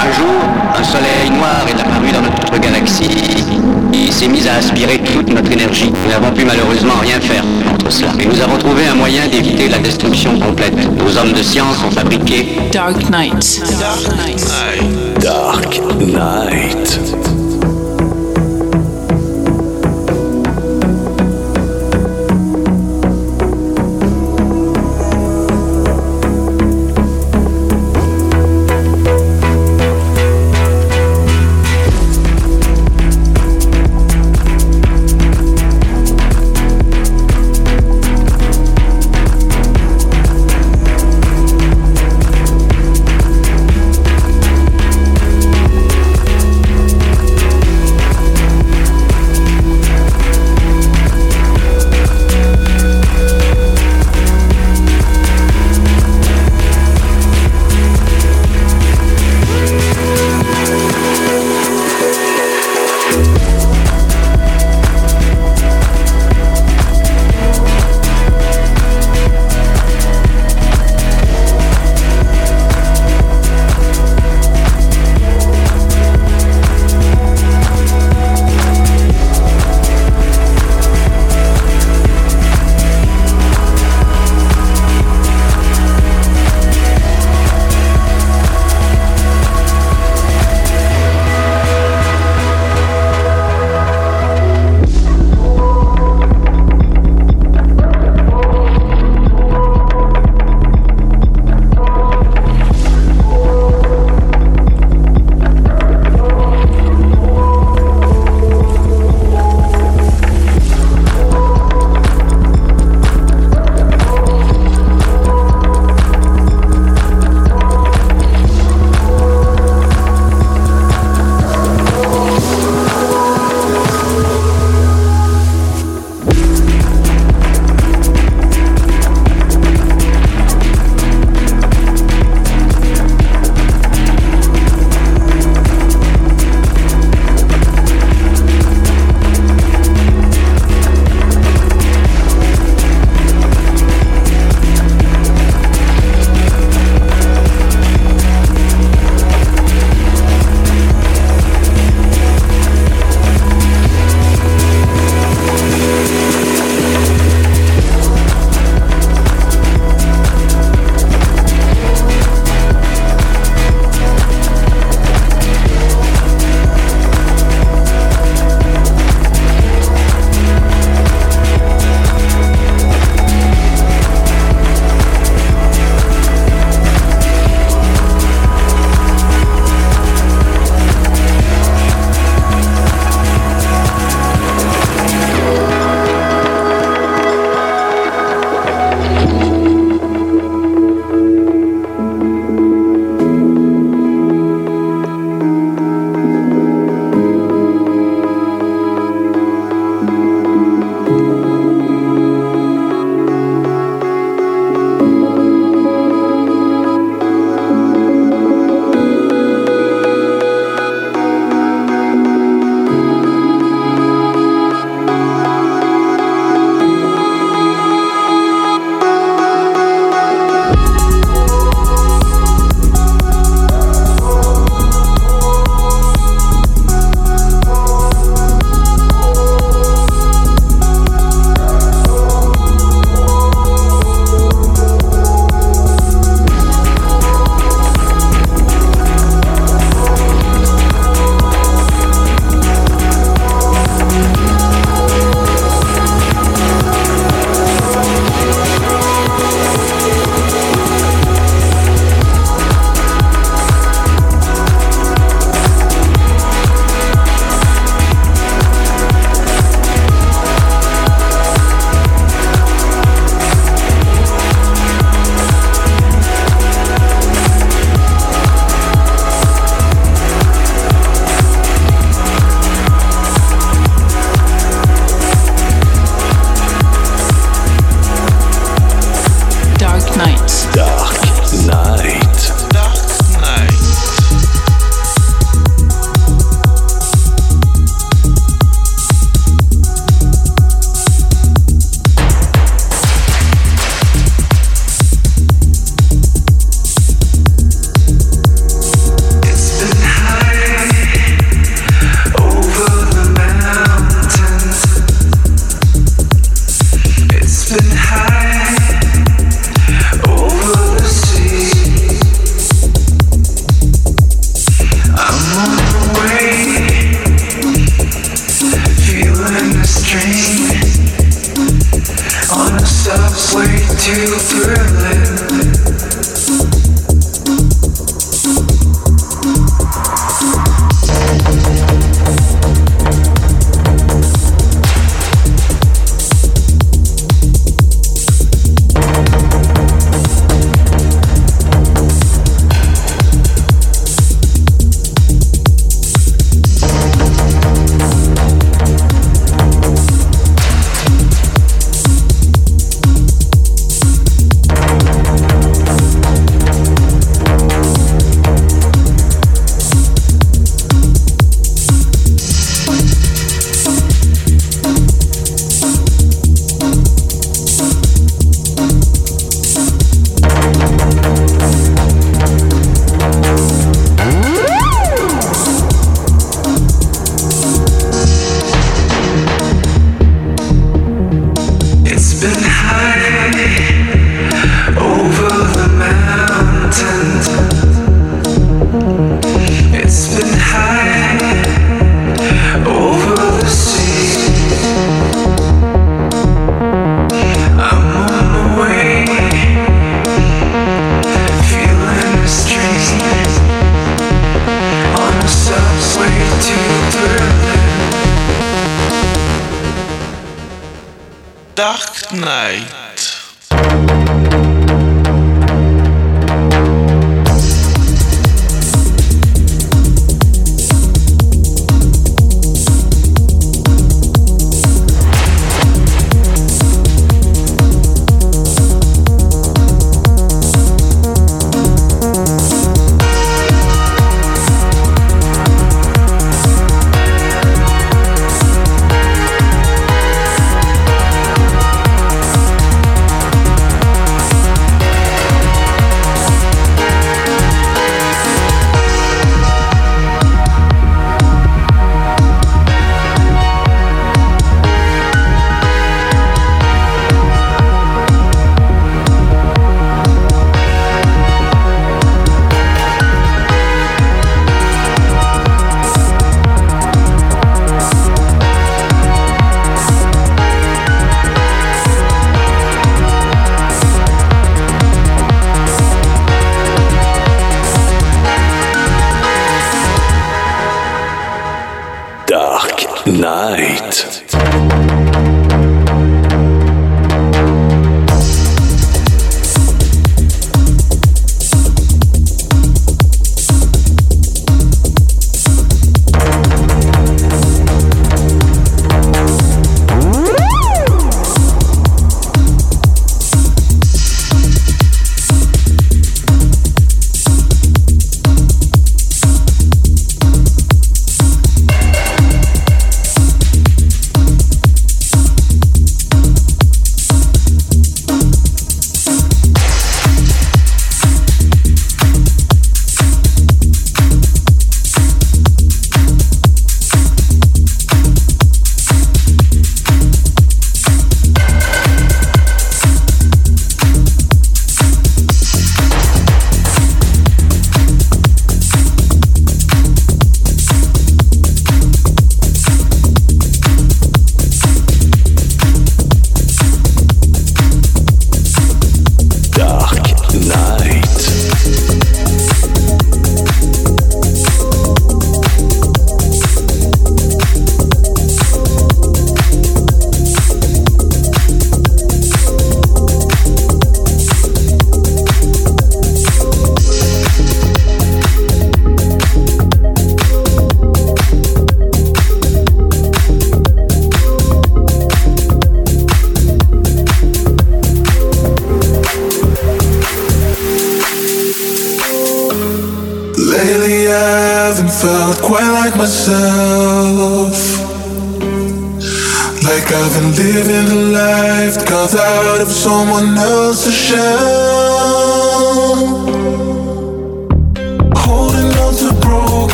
Un jour, un soleil noir est apparu dans notre galaxie et s'est mis à aspirer toute notre énergie. Nous n'avons pu malheureusement rien faire contre cela. Et nous avons trouvé un moyen d'éviter la destruction complète. Nos hommes de science ont fabriqué Dark Knight. Dark Knight. Dark Knight.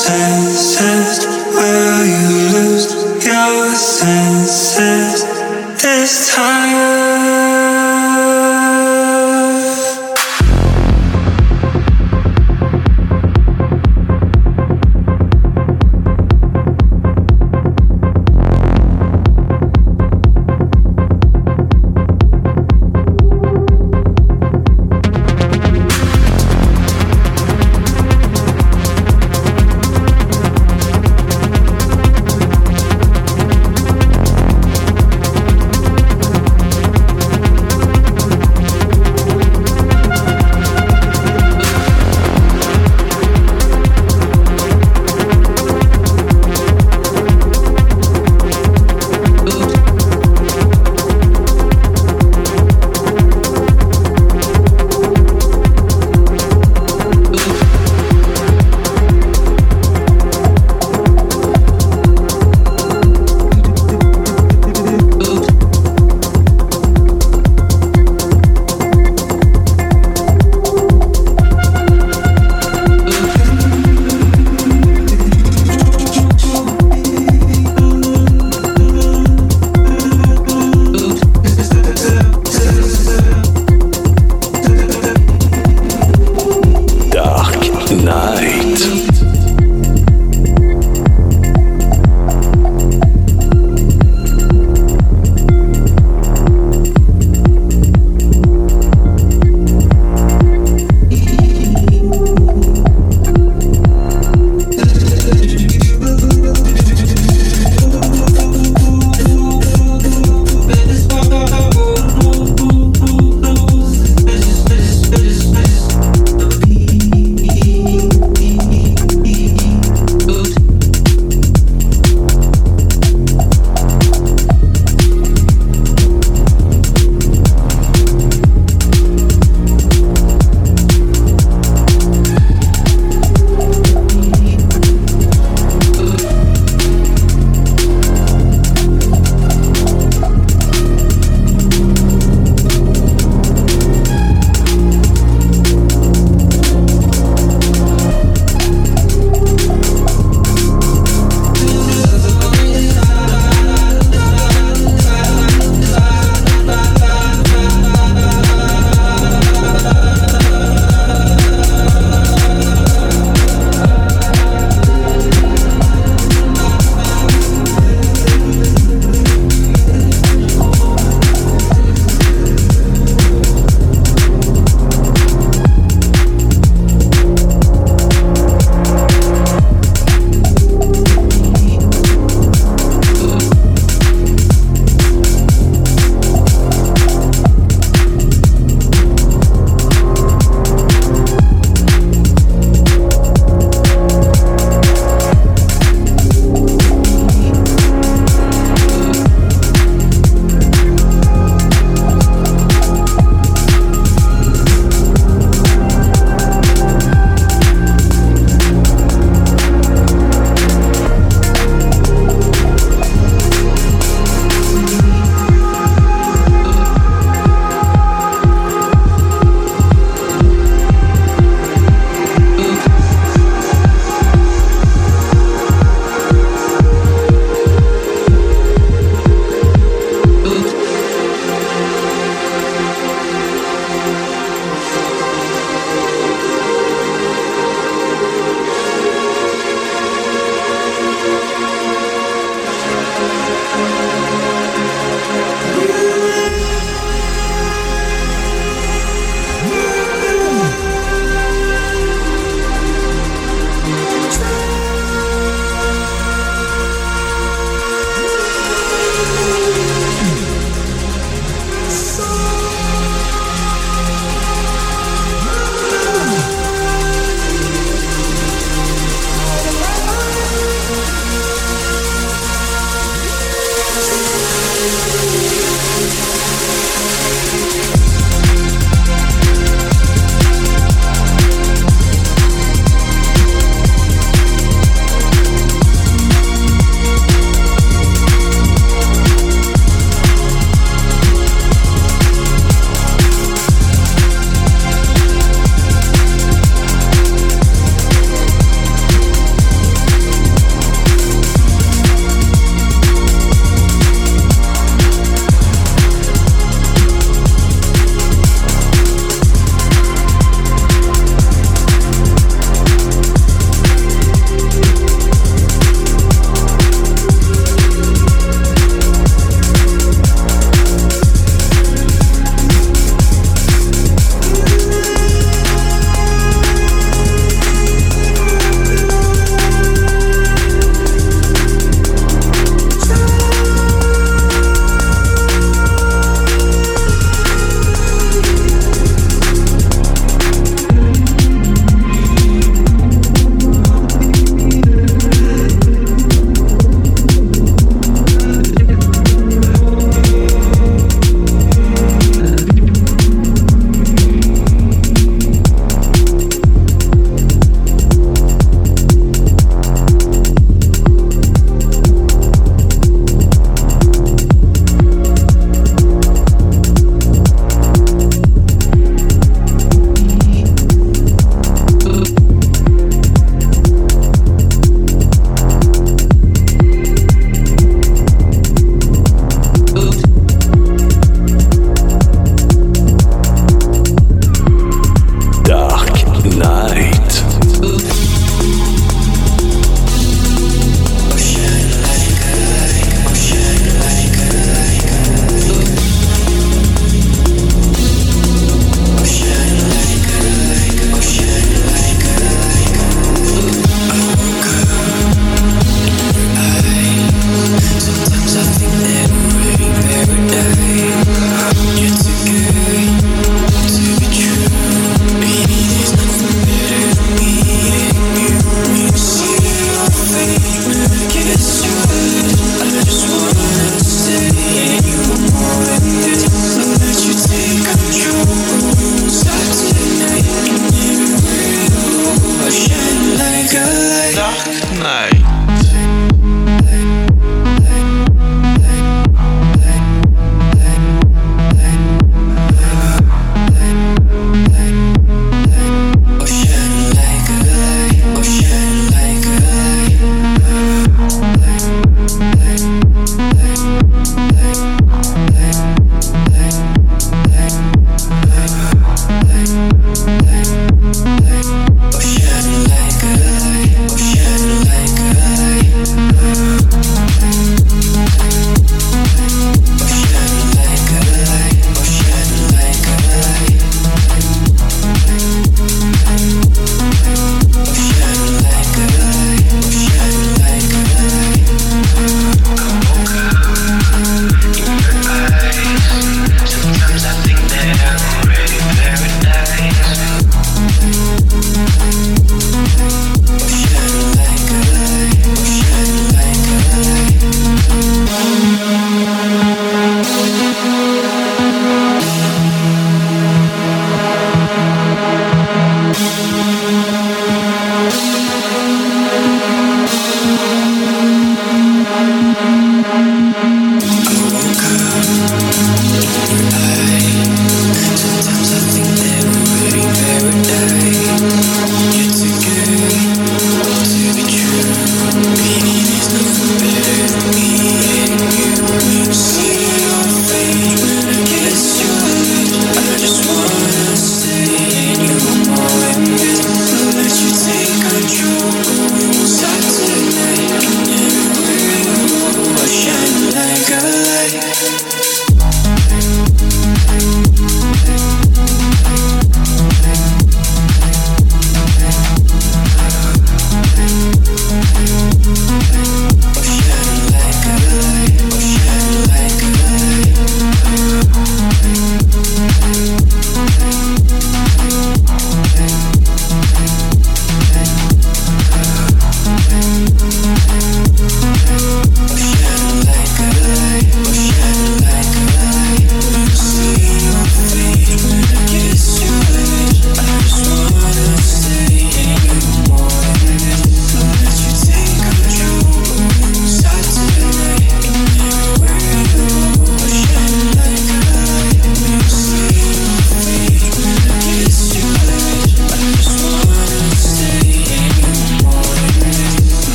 Says.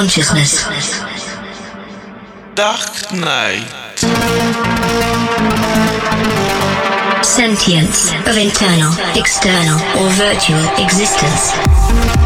Consciousness. Dark Knight. Sentience of internal, external, or virtual existence.